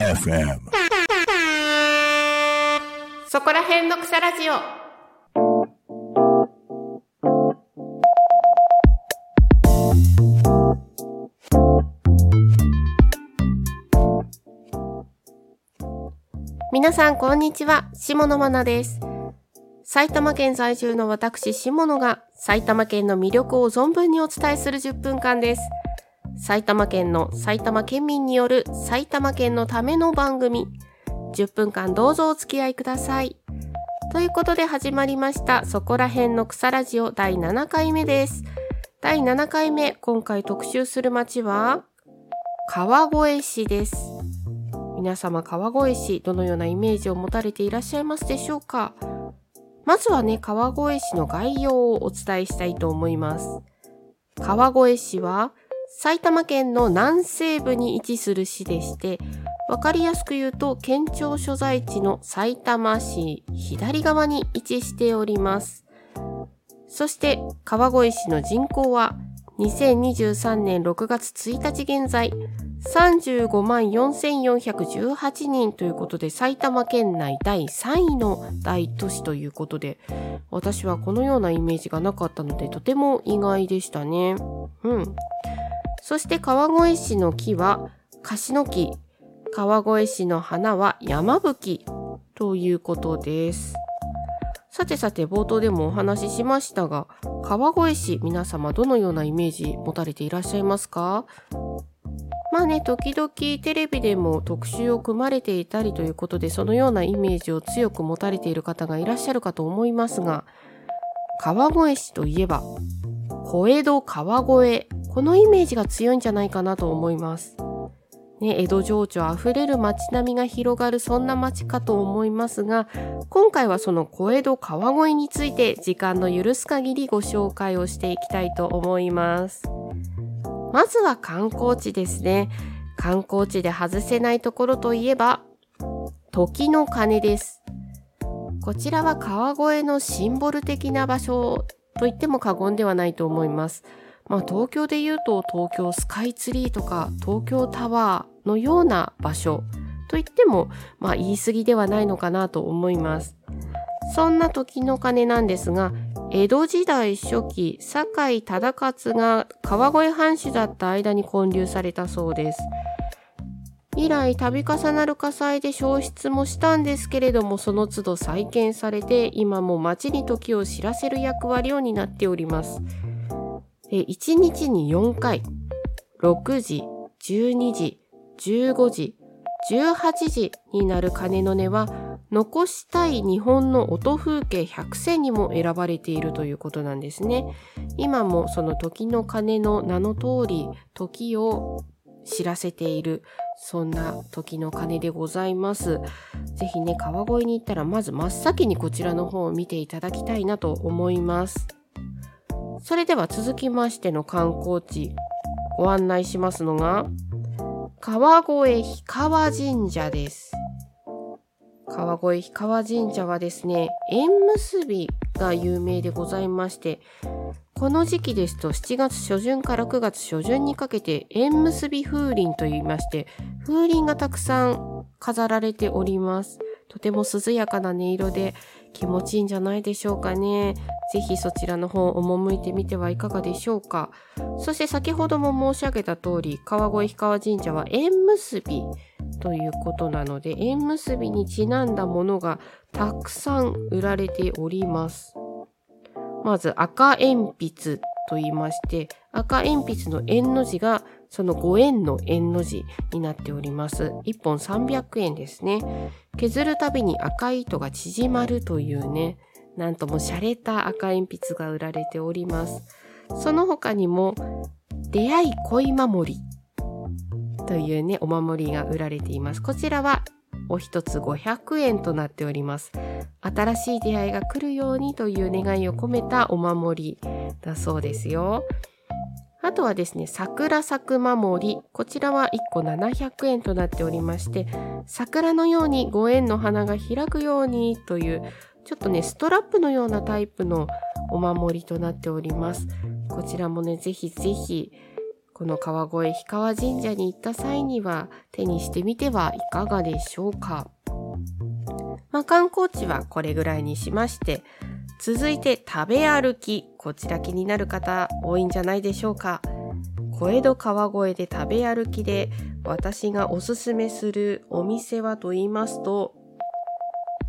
FM. そこら辺の草ラジオ。皆さん、こんにちは。下野真奈です。埼玉県在住の私、下野が埼玉県の魅力を存分にお伝えする10分間です。埼玉県の埼玉県民による埼玉県のための番組。10分間どうぞお付き合いください。ということで始まりました、そこら辺の草ラジオ第7回目です。第7回目、今回特集する街は、川越市です。皆様、川越市、どのようなイメージを持たれていらっしゃいますでしょうか？まずはね、川越市の概要をお伝えしたいと思います。川越市は、埼玉県の南西部に位置する市でして、わかりやすく言うと、県庁所在地の埼玉市左側に位置しております。そして、川越市の人口は、2023年6月1日現在、35万4418人ということで、埼玉県内第3位の大都市ということで、私はこのようなイメージがなかったので、とても意外でしたね。うん。そして川越市の木は、樫の木。川越市の花は山吹ということです。さてさて冒頭でもお話ししましたが、川越市皆様どのようなイメージ持たれていらっしゃいますか？まあね、時々テレビでも特集を組まれていたりということで、そのようなイメージを強く持たれている方がいらっしゃるかと思いますが、川越市といえば、小江戸川越。このイメージが強いんじゃないかなと思います。ね、江戸情緒あふれる街並みが広がるそんな街かと思いますが、今回はその小江戸川越について時間の許す限りご紹介をしていきたいと思います。まずは観光地ですね。観光地で外せないところといえば、時の鐘です。こちらは川越のシンボル的な場所と言っても過言ではないと思います。まあ東京で言うと東京スカイツリーとか東京タワーのような場所と言ってもまあ言い過ぎではないのかなと思います。そんな時の鐘なんですが、江戸時代初期、酒井忠勝が川越藩主だった間に建立されたそうです。以来、度重なる火災で消失もしたんですけれども、その都度再建されて、今も町に時を知らせる役割を担っております。で1日に4回、6時、12時、15時、18時になる鐘の音は、残したい日本の音風景100選にも選ばれているということなんですね。今もその時の鐘の名の通り、時を知らせている、そんな時の鐘でございます。ぜひね、川越に行ったら、まず真っ先にこちらの方を見ていただきたいなと思います。それでは続きましての観光地、ご案内しますのが、川越氷川神社です。川越氷川神社はですね、縁結びが有名でございまして、この時期ですと7月初旬から9月初旬にかけて縁結び風鈴と言いまして、風鈴がたくさん飾られております。とても涼やかな音色で気持ちいいんじゃないでしょうかね。ぜひそちらの方を赴いてみてはいかがでしょうか。そして先ほども申し上げた通り、川越氷川神社は縁結びということなので、縁結びにちなんだものがたくさん売られております。まず赤鉛筆と言いまして、赤鉛筆の円の字がその5円の円の字になっております。1本300円ですね。削るたびに赤い糸が縮まるというね、なんとも洒落た赤鉛筆が売られております。その他にも、出会い恋守りというね、お守りが売られています。こちらはお一つ500円となっております。新しい出会いが来るようにという願いを込めたお守りだそうですよ。あとはですね、桜咲く守り。こちらは1個700円となっておりまして、桜のようにご縁の花が開くようにという、ちょっとね、ストラップのようなタイプのお守りとなっております。こちらもね、ぜひぜひ、この川越氷川神社に行った際には手にしてみてはいかがでしょうか。まあ、観光地はこれぐらいにしまして、続いて食べ歩き。こちら気になる方多いんじゃないでしょうか。小江戸川越で食べ歩きで私がおすすめするお店はと言いますと、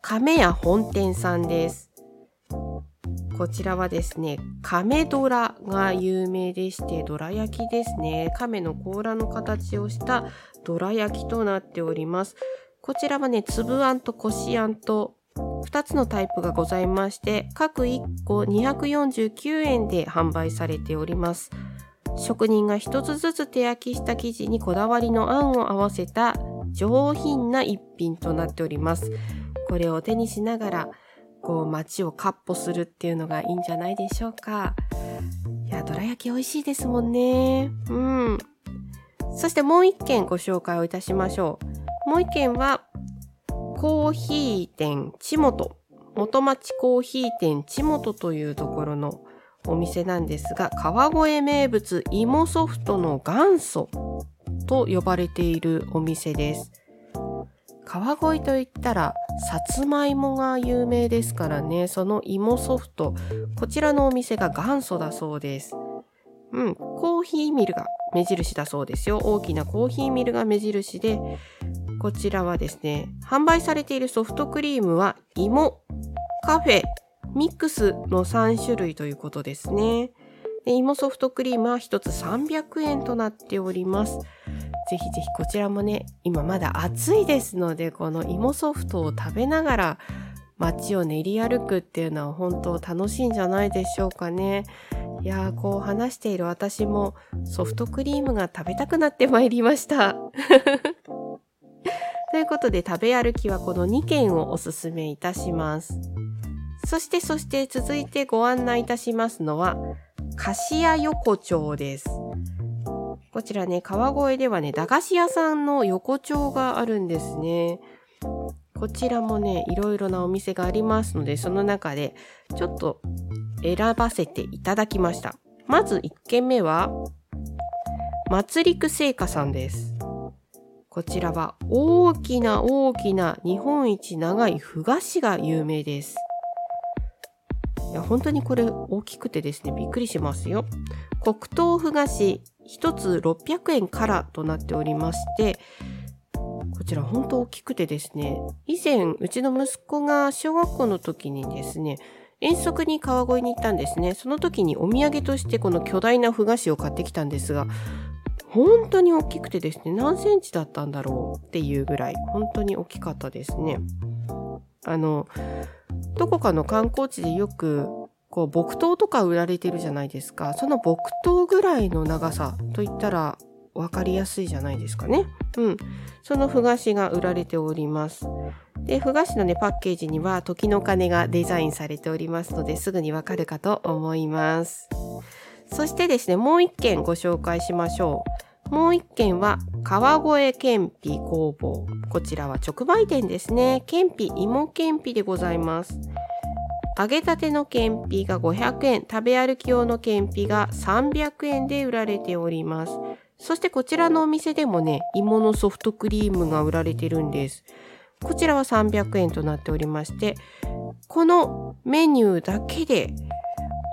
亀屋本店さんです。こちらはですね、亀ドラが有名でして、ドラ焼きですね。亀の甲羅の形をしたドラ焼きとなっております。こちらはね、粒あんとこしあんと2つのタイプがございまして、各1個249円で販売されております。職人が一つずつ手焼きした生地にこだわりのあんを合わせた上品な一品となっております。これを手にしながら、こう街をかっ歩するっていうのがいいんじゃないでしょうか。いや、どら焼き美味しいですもんね。うん。そしてもう一件ご紹介をいたしましょう。もう一件は、コーヒー店ちもと。元町コーヒー店ちもとというところのお店なんですが、川越名物芋ソフトの元祖と呼ばれているお店です。川越といったら、さつまいもが有名ですからね、その芋ソフト、こちらのお店が元祖だそうです。うん、コーヒーミルが目印だそうですよ。大きなコーヒーミルが目印で、こちらはですね、販売されているソフトクリームは芋、カフェ、ミックスの3種類ということですね。で芋ソフトクリームは1つ300円となっております。ぜひぜひこちらもね、今まだ暑いですので、この芋ソフトを食べながら街を練り歩くっていうのは本当楽しいんじゃないでしょうかね。いやー、こう話している私もソフトクリームが食べたくなってまいりました。ということで食べ歩きはこの2件をおすすめいたします。そしてそして続いてご案内いたしますのは、菓子屋横丁です。こちらね、川越ではね、駄菓子屋さんの横丁があるんですね。こちらもね、いろいろなお店がありますので、その中でちょっと選ばせていただきました。まず1軒目は、祭りく製菓さんです。こちらは大きな大きな日本一長いふ菓子が有名です。いや、本当にこれ大きくてですね、びっくりしますよ。黒糖ふ菓子1つ600円からとなっておりまして、こちら本当大きくてですね、以前うちの息子が小学校の時にですね、遠足に川越に行ったんですね。その時にお土産としてこの巨大なふ菓子を買ってきたんですが、本当に大きくてですね、何センチだったんだろうっていうぐらい、本当に大きかったですね。あの、どこかの観光地でよく、こう、木刀とか売られてるじゃないですか。その木刀ぐらいの長さといったら分かりやすいじゃないですかね。うん。そのふ菓子が売られております。で、ふ菓子のね、パッケージには時の鐘がデザインされておりますので、すぐにわかるかと思います。そしてですね、もう一件ご紹介しましょう。もう一件は、川越けんぴ工房。こちらは直売店ですね。けんぴ、芋けんぴでございます。揚げたてのけんぴが500円、食べ歩き用のけんぴが300円で売られております。そしてこちらのお店でもね、芋のソフトクリームが売られてるんです。こちらは300円となっておりまして、このメニューだけで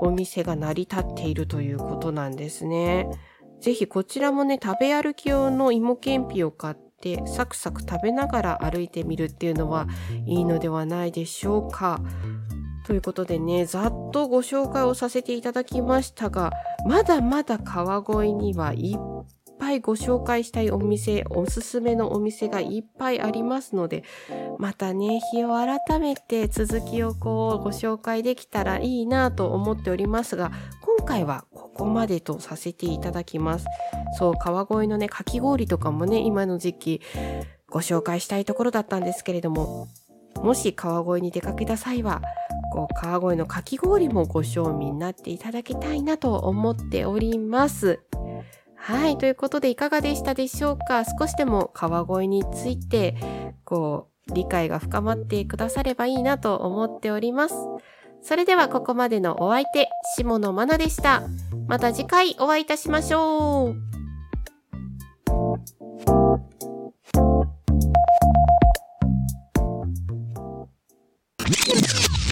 お店が成り立っているということなんですね。ぜひこちらもね、食べ歩き用の芋けんぴを買って、サクサク食べながら歩いてみるっていうのはいいのではないでしょうか。ということでね、ざっとご紹介をさせていただきましたが、まだまだ川越にはいっぱいご紹介したいお店、おすすめのお店がいっぱいありますので、またね、日を改めて続きをこうご紹介できたらいいなと思っておりますが、今回はここまでとさせていただきます。そう、川越のね、かき氷とかもね、今の時期ご紹介したいところだったんですけれども、もし川越に出かけた際は、こう川越のかき氷もご賞味になっていただきたいなと思っております。はいということでいかがでしたでしょうか？少しでも川越についてこう理解が深まってくださればいいなと思っております。それではここまでのお相手、下野真奈でした。また次回お会いいたしましょう。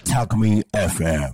Talk Me FM.